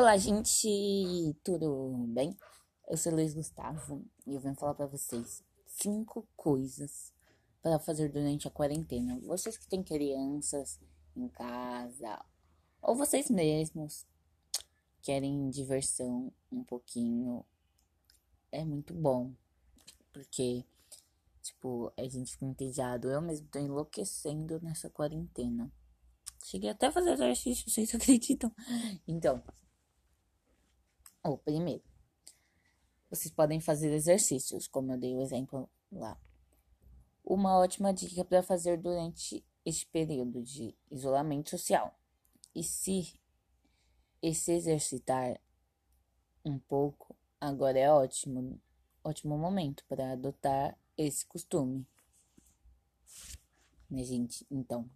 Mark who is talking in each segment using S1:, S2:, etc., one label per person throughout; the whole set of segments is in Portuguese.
S1: Olá, gente, tudo bem? Eu sou Luiz Gustavo e eu venho falar para vocês cinco coisas para fazer durante a quarentena. Vocês que têm crianças em casa ou vocês mesmos querem diversão um pouquinho, é muito bom, porque tipo, a gente fica entediado. Eu mesmo tô enlouquecendo nessa quarentena. Cheguei até a fazer exercício, vocês acreditam? Então, o primeiro, vocês podem fazer exercícios, como eu dei o exemplo lá. Uma ótima dica para fazer durante este período de isolamento social. E se e se exercitar um pouco, agora é ótimo, ótimo momento para adotar esse costume. Né, gente? Então,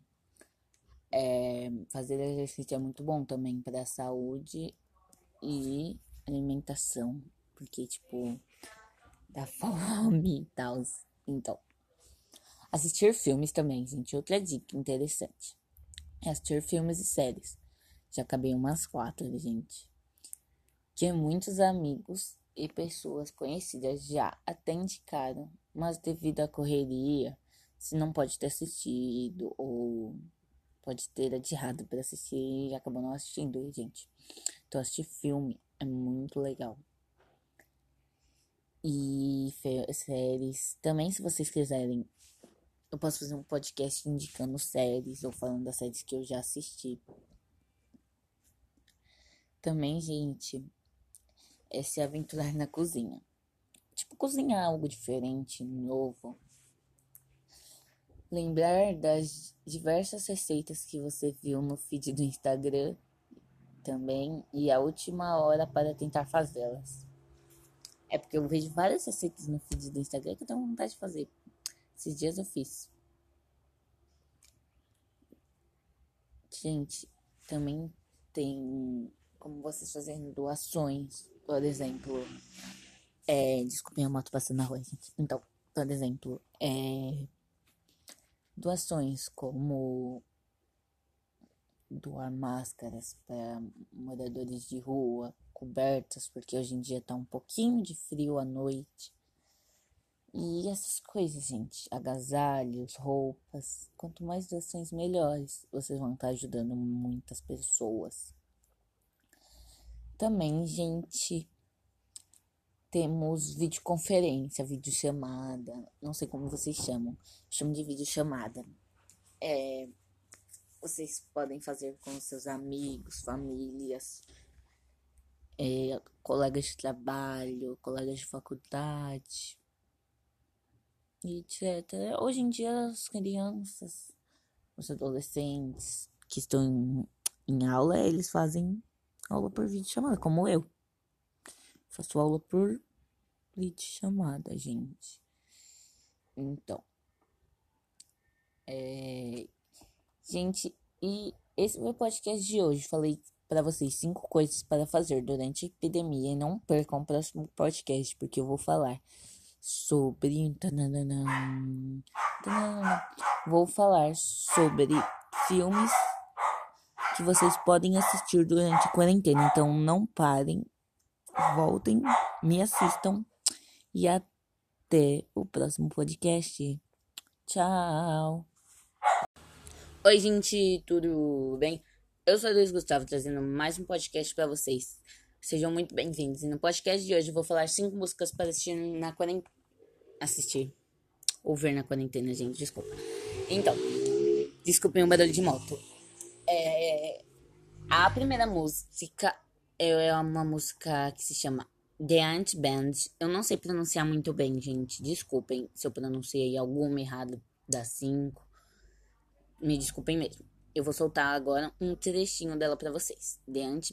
S1: é, fazer exercício é muito bom também para a saúde e alimentação, porque, tipo, dá fome e tal. Então, assistir filmes também, gente. Outra dica interessante é assistir filmes e séries. Já acabei umas quatro, gente. Que muitos amigos e pessoas conhecidas já até indicaram, mas devido à correria, se não pode ter assistido ou pode ter adiado para assistir e acabou não assistindo, gente. Então assistir filme é muito legal. E séries, também se vocês quiserem, eu posso fazer um podcast indicando séries ou falando das séries que eu já assisti. Também, gente, é se aventurar na cozinha. Tipo, cozinhar algo diferente, novo lembrar das diversas receitas que você viu no feed do Instagram também e a última hora para tentar fazê-las. É porque eu vejo várias receitas no feed do Instagram que eu tenho vontade de fazer. Esses dias eu fiz. Gente, também tem como vocês fazerem doações, por exemplo. É, desculpem a moto passando na rua, gente. Então, por exemplo, é doações como doar máscaras para moradores de rua, cobertas, porque hoje em dia tá um pouquinho de frio à noite. E essas coisas, gente, agasalhos, roupas, quanto mais doações melhores, vocês vão estar ajudando muitas pessoas. Também, gente, temos videoconferência, videochamada, não sei como vocês chamam, chamo de videochamada. É, vocês podem fazer com seus amigos, famílias, é, colegas de trabalho, colegas de faculdade, etc. Hoje em dia as crianças, os adolescentes que estão em, em aula, eles fazem aula por videochamada, como eu. Faço aula por vídeo chamada, gente. Então. É... Gente, e esse foi o podcast de hoje. Falei para vocês cinco coisas para fazer durante a epidemia. E não percam o próximo podcast, porque eu vou falar sobre. Vou falar sobre filmes que vocês podem assistir durante a quarentena. Então não parem voltem, me assistam e até o próximo podcast. Tchau! Oi, gente, tudo bem? Eu sou Luiz Gustavo, trazendo mais um podcast para vocês. Sejam muito bem-vindos. E no podcast de hoje eu vou falar cinco músicas para assistir na quarentena. Assistir. Ou ver na quarentena, gente, desculpa. Então, desculpem o barulho de moto. É, a primeira música é uma música que se chama The Ant Band. Eu não sei pronunciar muito bem, gente. Desculpem se eu pronunciei alguma errada das cinco. Me desculpem mesmo. Eu vou soltar agora um trechinho dela para vocês. The Ant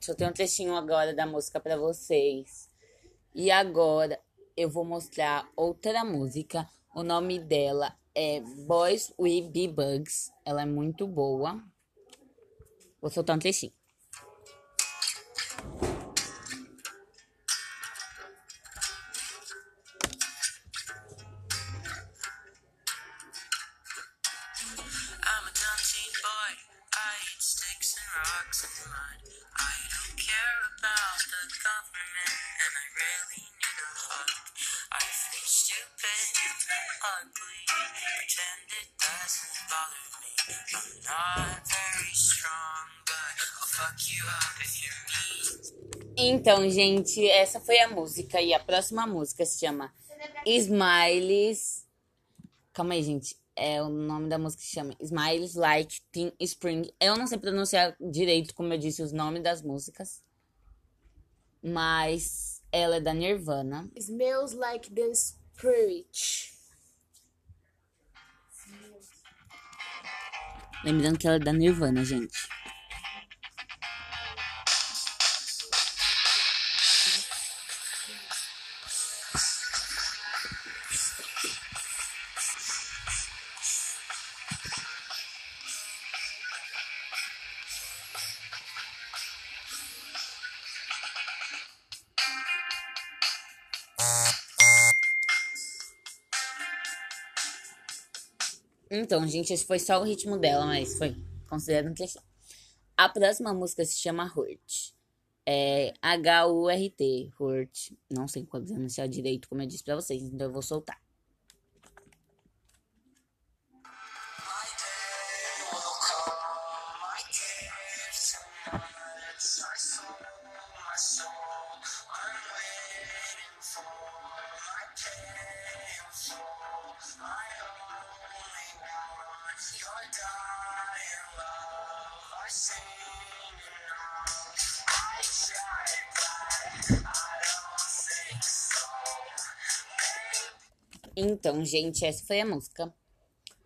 S1: só tem um trechinho agora da música pra vocês. E agora eu vou mostrar outra música. O nome dela é Boys with Be Bugs. Ela é muito boa. Vou soltar um trechinho.
S2: I'm a boy. I eat sticks and rocks and mud. Care about the government, and I really need a hug. I feel stupid, ugly, pretend it doesn't bother me. I'm not very strong, but I'll fuck you up if you're.
S1: Então, gente, essa foi a música. E a próxima música se chama Smiles. Calma aí, gente. É, o nome da música se chama Smiles Like Teen Spring. Eu não sei pronunciar direito, como eu disse, os nomes das músicas. Mas ela é da Nirvana.
S3: Smells like the spirit.
S1: Lembrando que ela é da Nirvana, gente. Então, gente, esse foi só o ritmo dela, mas foi considerado um trechinho. A próxima música se chama Hurt. É H-U-R-T, Hurt. Não sei qual pronunciar direito, como eu disse pra vocês, então eu vou soltar. Então, gente, essa foi a música.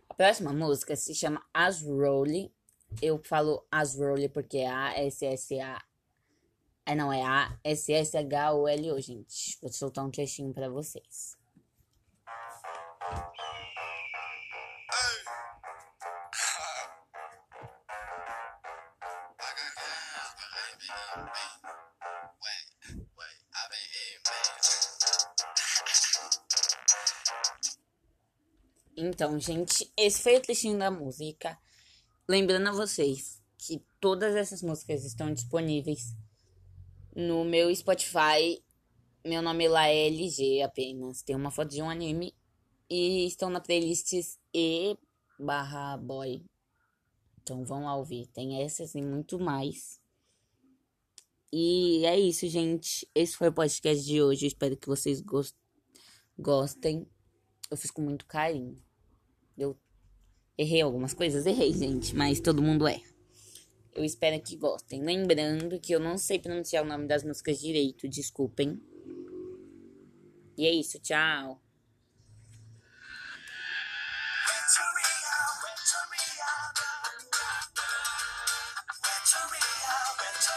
S1: A próxima música se chama As Rolly. Eu falo As Rolly porque é A-S-S-A. É, não, é A-S-S-H-O-L-O, gente. Vou soltar um trechinho pra vocês. Então, gente, esse foi o trechinho da música. Lembrando a vocês que todas essas músicas estão disponíveis no meu Spotify. Meu nome lá é LG apenas. Tem uma foto de um anime. E estão na playlist E barra boy. Então vão lá ouvir. Tem essas e muito mais. E é isso, gente. Esse foi o podcast de hoje. Eu espero que vocês gos- gostem. Eu fiz com muito carinho. Eu errei algumas coisas? Errei, gente. Mas todo mundo erra. Eu espero que gostem. Lembrando que eu não sei pronunciar o nome das músicas direito. Desculpem. E é isso. Tchau.